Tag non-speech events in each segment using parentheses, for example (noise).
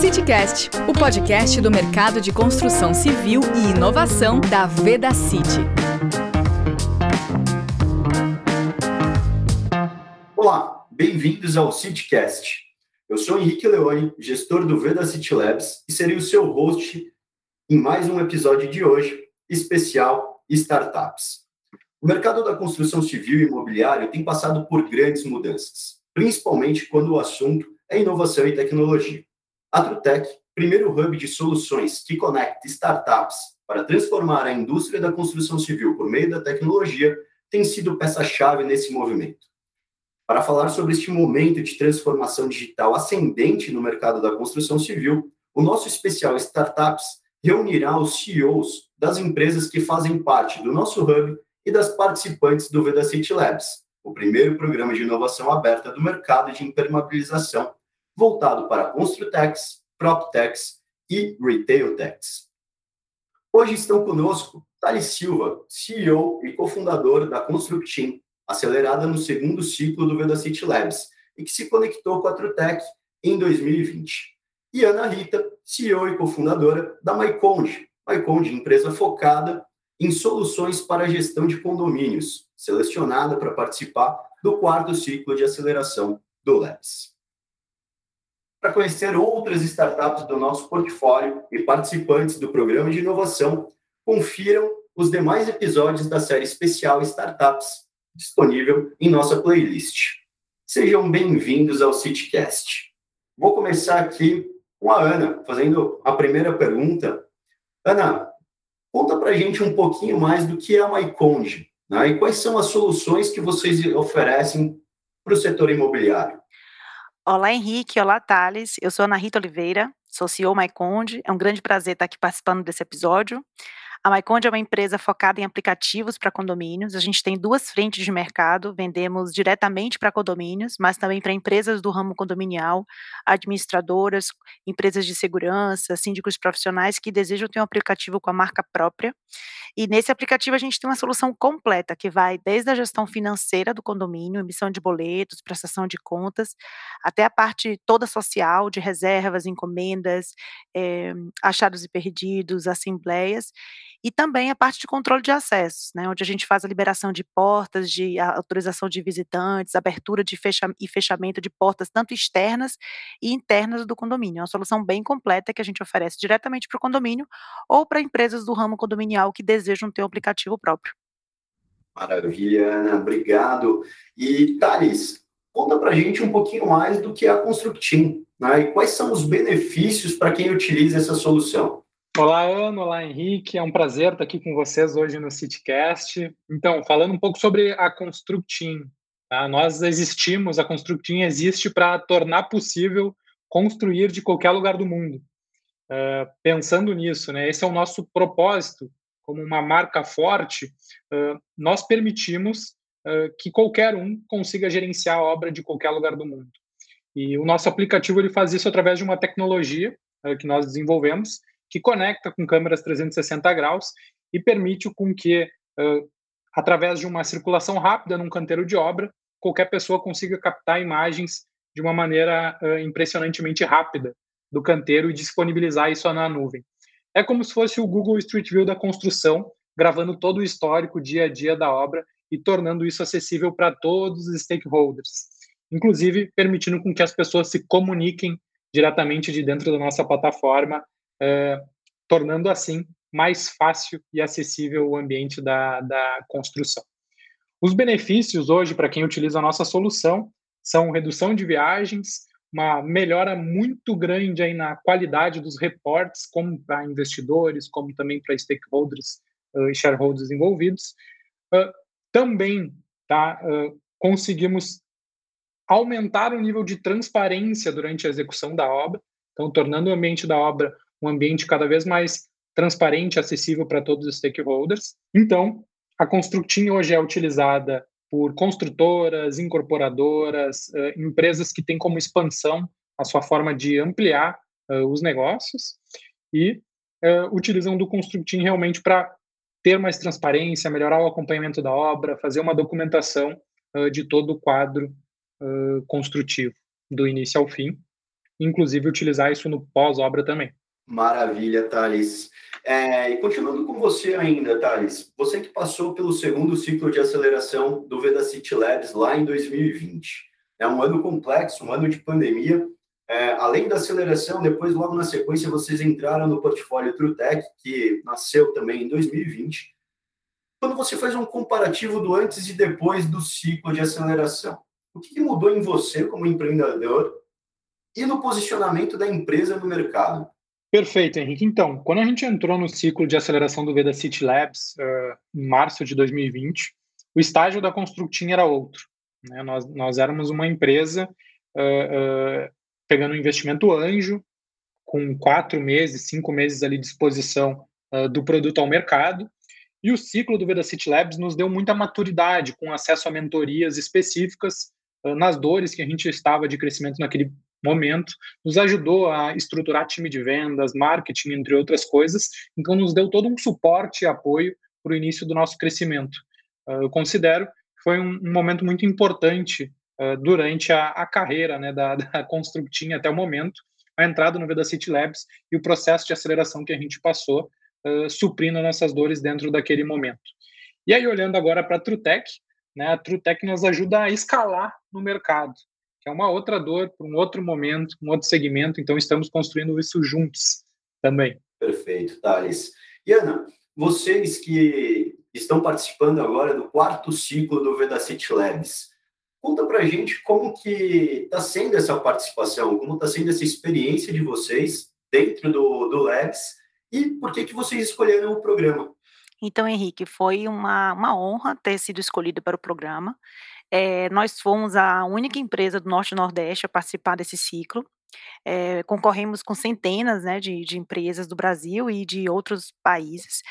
CityCast, o podcast do mercado de construção civil e inovação da Veda City. Olá, bem-vindos ao CityCast. Eu sou Henrique Leone, gestor do Veda City Labs e serei o seu host em mais um episódio de hoje, especial Startups. O mercado da construção civil e imobiliário tem passado por grandes mudanças, principalmente quando o assunto é inovação e tecnologia. A Trutec, primeiro hub de soluções que conecta startups para transformar a indústria da construção civil por meio da tecnologia, tem sido peça-chave nesse movimento. Para falar sobre este momento de transformação digital ascendente no mercado da construção civil, o nosso especial Startups reunirá os CEOs das empresas que fazem parte do nosso hub e das participantes do Vedacity Labs, o primeiro programa de inovação aberta do mercado de impermeabilização voltado para Construtex, PropTex e RetailTex. Hoje estão conosco Thales Silva, CEO e cofundador da Constructim, acelerada no segundo ciclo do Vedacity Labs e que se conectou com a Trutec em 2020. E Ana Rita, CEO e cofundadora da MyConde, MyConde, empresa focada em soluções para a gestão de condomínios, selecionada para participar do quarto ciclo de aceleração do Labs. Para conhecer outras startups do nosso portfólio e participantes do programa de inovação, confiram os demais episódios da série especial Startups, disponível em nossa playlist. Sejam bem-vindos ao CityCast. Vou começar aqui com a Ana, fazendo a primeira pergunta. Ana, conta para a gente um pouquinho mais do que é a MyConde né, e quais são as soluções que vocês oferecem para o setor imobiliário. Olá, Henrique. Olá, Thales. Eu sou Ana Rita Oliveira, sou CEO MyConde. É um grande prazer estar aqui participando desse episódio. A MyConde é uma empresa focada em aplicativos para condomínios. A gente tem duas frentes de mercado, vendemos diretamente para condomínios, mas também para empresas do ramo condominial, administradoras, empresas de segurança, síndicos profissionais que desejam ter um aplicativo com a marca própria. E nesse aplicativo a gente tem uma solução completa que vai desde a gestão financeira do condomínio, emissão de boletos, prestação de contas, até a parte toda social de reservas, encomendas, é, achados e perdidos, assembleias e também a parte de controle de acessos, né, onde a gente faz a liberação de portas, de autorização de visitantes, abertura de fecha e fechamento de portas tanto externas e internas do condomínio. É uma solução bem completa que a gente oferece diretamente para o condomínio ou para empresas do ramo condominial que desejam ter um aplicativo próprio. Maravilha, Ana, obrigado. E Thales, conta para a gente um pouquinho mais do que é a Constructim, né? E quais são os benefícios para quem utiliza essa solução? Olá, Ana. Olá, Henrique. É um prazer estar aqui com vocês hoje no CityCast. Então, falando um pouco sobre a Constructim. Tá? Nós existimos, a Constructim existe para tornar possível construir de qualquer lugar do mundo. Uh, pensando nisso, né, esse é o nosso propósito, como uma marca forte, uh, nós permitimos uh, que qualquer um consiga gerenciar a obra de qualquer lugar do mundo. E o nosso aplicativo ele faz isso através de uma tecnologia que nós desenvolvemos, que conecta com câmeras 360 graus e permite com que, uh, através de uma circulação rápida num canteiro de obra, qualquer pessoa consiga captar imagens de uma maneira uh, impressionantemente rápida do canteiro e disponibilizar isso na nuvem. É como se fosse o Google Street View da construção, gravando todo o histórico dia a dia da obra e tornando isso acessível para todos os stakeholders, inclusive permitindo com que as pessoas se comuniquem diretamente de dentro da nossa plataforma é, tornando assim mais fácil e acessível o ambiente da, da construção. Os benefícios hoje para quem utiliza a nossa solução são redução de viagens, uma melhora muito grande aí na qualidade dos reportes, como para investidores, como também para stakeholders uh, e shareholders envolvidos. Uh, também tá, uh, conseguimos aumentar o nível de transparência durante a execução da obra, então tornando o ambiente da obra um ambiente cada vez mais transparente acessível para todos os stakeholders. Então, a Constructim hoje é utilizada por construtoras, incorporadoras, uh, empresas que têm como expansão a sua forma de ampliar uh, os negócios e uh, utilizam do Constructim realmente para ter mais transparência, melhorar o acompanhamento da obra, fazer uma documentação de todo o quadro construtivo, do início ao fim. inclusive utilizar isso no pós-obra também. Maravilha, Thales. É, e continuando com você ainda, Thales, você que passou pelo segundo ciclo de aceleração do Vedacity Labs lá em 2020. É um ano complexo, um ano de pandemia. É, além da aceleração, depois, logo na sequência, vocês entraram no portfólio TrueTech, que nasceu também em 2020. Quando você faz um comparativo do antes e depois do ciclo de aceleração, o que mudou em você como empreendedor e no posicionamento da empresa no mercado? Perfeito, Henrique. Então, quando a gente entrou no ciclo de aceleração do Veda City Labs, uh, em março de 2020, o estágio da Constructing era outro. Né? Nós, nós éramos uma empresa uh, uh, pegando um investimento anjo, com quatro meses, cinco meses ali de exposição do produto ao mercado, e o ciclo do Veda City Labs nos deu muita maturidade, com acesso a mentorias específicas nas dores que a gente estava de crescimento naquele momento, nos ajudou a estruturar time de vendas, marketing, entre outras coisas. Então, nos deu todo um suporte e apoio para o início do nosso crescimento. Uh, eu considero que foi um, momento muito importante uh, durante a, a, carreira né, da, (laughs) da até o momento, a entrada no Veda City Labs e o processo de aceleração que a gente passou, uh, suprindo nossas dores dentro daquele momento. E aí, olhando agora para a Trutec, né, a Trutec nos ajuda a escalar no mercado que é uma outra dor para um outro momento, um outro segmento. Então, estamos construindo isso juntos também. Perfeito, Thales. E Ana, vocês que estão participando agora do quarto ciclo do Vedacity Labs, conta para a gente como que está sendo essa participação, como está sendo essa experiência de vocês dentro do, do Labs e por que, que vocês escolheram o programa. Então, Henrique, foi uma, uma honra ter sido escolhido para o programa. É, nós fomos a única empresa do Norte e Nordeste a participar desse ciclo. É, concorremos com centenas né, de, de, empresas do Brasil e de outros países.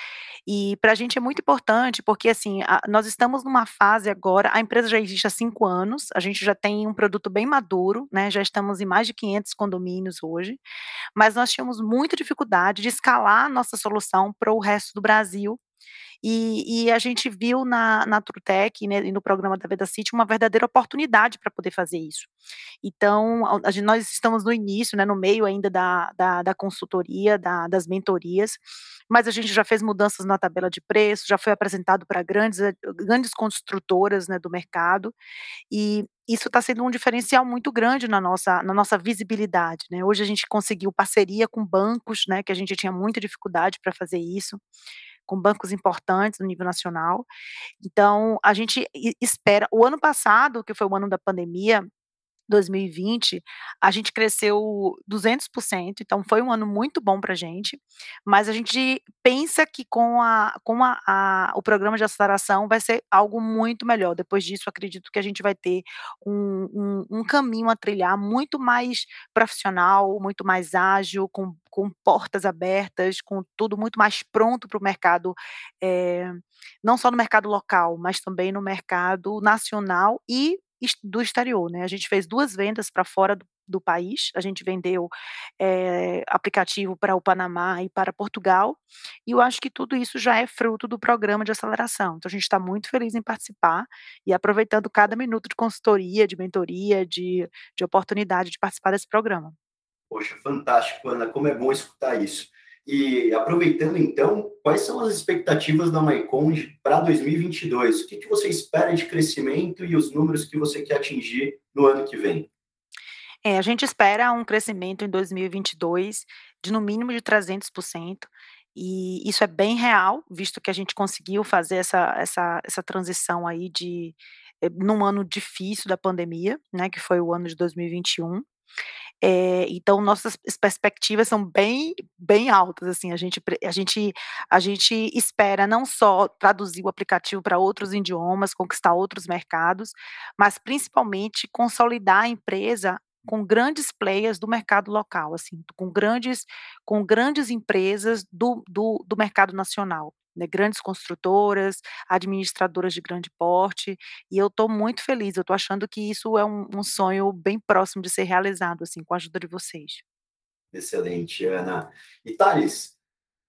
E para a gente é muito importante, porque assim, a, nós estamos numa fase agora, a empresa já existe há cinco anos, a gente já tem um produto bem maduro, né, já estamos em mais de 500 condomínios hoje, mas nós tínhamos muita dificuldade de escalar a nossa solução para o resto do Brasil e, e a gente viu na, na Trutec né, e no programa da Veda City uma verdadeira oportunidade para poder fazer isso. Então, a, a, nós estamos no início, né, no meio ainda da, da, da consultoria, da, das mentorias, mas a gente já fez mudanças na tabela de preço, já foi apresentado para grandes, eh, grandes construtoras né, do mercado, e isso está sendo um diferencial muito grande na nossa, na nossa visibilidade. Né? Hoje a gente conseguiu parceria com bancos, né, que a gente tinha muita dificuldade para fazer isso com bancos importantes no nível nacional. Então, a gente espera. O ano passado, que foi o ano da pandemia, 2020, a gente cresceu 200%, então foi um ano muito bom para a gente, mas a gente pensa que com, a, com a, a, o programa de aceleração vai ser algo muito melhor. Depois disso, acredito que a gente vai ter um, um, um caminho a trilhar muito mais profissional, muito mais ágil, com, com portas abertas, com tudo muito mais pronto para o mercado, é, não só no mercado local, mas também no mercado nacional e do exterior, né? A gente fez duas vendas para fora do, do, país. A gente vendeu é, aplicativo para o Panamá e para Portugal. E eu acho que tudo isso já é fruto do programa de aceleração. Então a gente está muito feliz em participar e aproveitando cada minuto de consultoria, de mentoria, de, de oportunidade de participar desse programa. Poxa, fantástico, Ana. Como é bom escutar isso. E aproveitando então, quais são as expectativas da Maiconde para 2022? O que, que você espera de crescimento e os números que você quer atingir no ano que vem? É, a gente espera um crescimento em 2022 de no mínimo de 300%, e isso é bem real, visto que a gente conseguiu fazer essa, essa, essa transição aí de eh, num ano difícil da pandemia, né, que foi o ano de 2021. É, então nossas perspectivas são bem bem altas assim a gente a gente a gente espera não só traduzir o aplicativo para outros idiomas conquistar outros mercados mas principalmente consolidar a empresa com grandes players do mercado local assim com grandes com grandes empresas do, do, do mercado nacional né, grandes construtoras, administradoras de grande porte, e eu estou muito feliz, eu estou achando que isso é um, um, sonho bem próximo de ser realizado, assim, com a ajuda de vocês. Excelente, Ana. E Thales,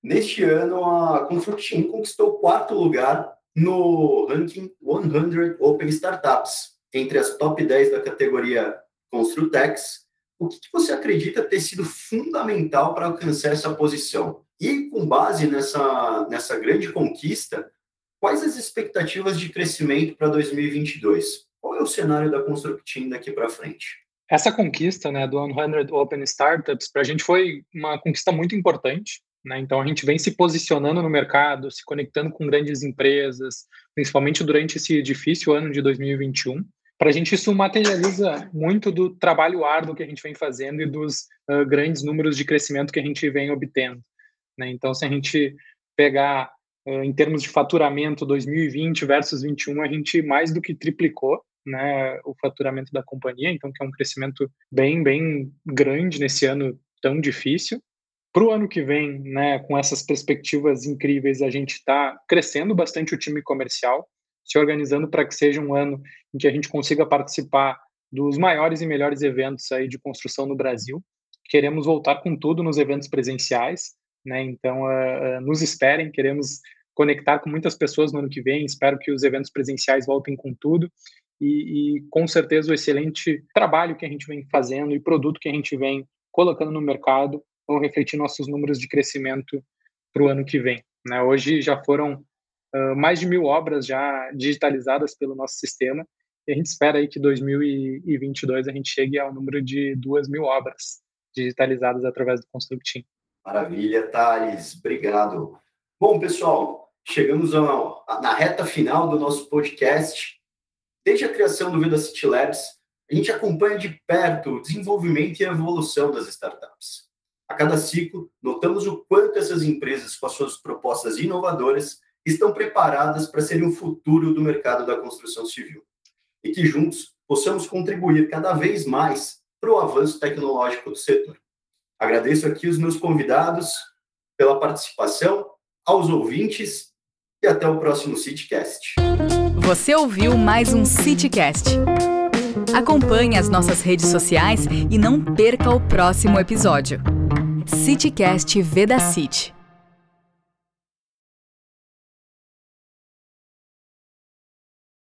neste ano a Constructing conquistou o quarto lugar no ranking 100 Open Startups, entre as top 10 da categoria Construtex, o que você acredita ter sido fundamental para alcançar essa posição? E com base nessa, nessa grande conquista, quais as expectativas de crescimento para 2022? Qual é o cenário da Constructing daqui para frente? Essa conquista né, do 100 Open Startups para a gente foi uma conquista muito importante. Né? Então, a gente vem se posicionando no mercado, se conectando com grandes empresas, principalmente durante esse difícil ano de 2021 para a gente isso materializa muito do trabalho árduo que a gente vem fazendo e dos uh, grandes números de crescimento que a gente vem obtendo. Né? Então, se a gente pegar uh, em termos de faturamento 2020 versus 2021, a gente mais do que triplicou né, o faturamento da companhia, então que é um crescimento bem, bem grande nesse ano tão difícil. Para o ano que vem, né, com essas perspectivas incríveis, a gente está crescendo bastante o time comercial se organizando para que seja um ano em que a gente consiga participar dos maiores e melhores eventos aí de construção no Brasil. Queremos voltar com tudo nos eventos presenciais, né? Então, uh, uh, nos esperem, queremos conectar com muitas pessoas no ano que vem. Espero que os eventos presenciais voltem com tudo e, e com certeza o excelente trabalho que a gente vem fazendo e produto que a gente vem colocando no mercado vão refletir nossos números de crescimento para o ano que vem. Né? Hoje já foram mais de mil obras já digitalizadas pelo nosso sistema. E a gente espera aí que 2022 a gente chegue ao número de duas mil obras digitalizadas através do Constructim. Maravilha, Thales. Obrigado. Bom, pessoal, chegamos na reta final do nosso podcast. Desde a criação do Vida City Labs, a gente acompanha de perto o desenvolvimento e a evolução das startups. A cada ciclo, notamos o quanto essas empresas, com as suas propostas inovadoras, estão preparadas para serem o futuro do mercado da construção civil. E que juntos possamos contribuir cada vez mais para o avanço tecnológico do setor. Agradeço aqui os meus convidados pela participação, aos ouvintes e até o próximo CityCast. Você ouviu mais um CityCast. Acompanhe as nossas redes sociais e não perca o próximo episódio. CityCast Veda City.